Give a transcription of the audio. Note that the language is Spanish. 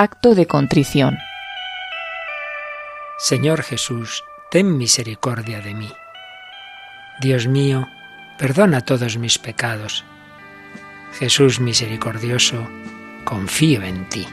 acto de contrición. Señor Jesús, ten misericordia de mí. Dios mío, perdona todos mis pecados. Jesús misericordioso, confío en ti.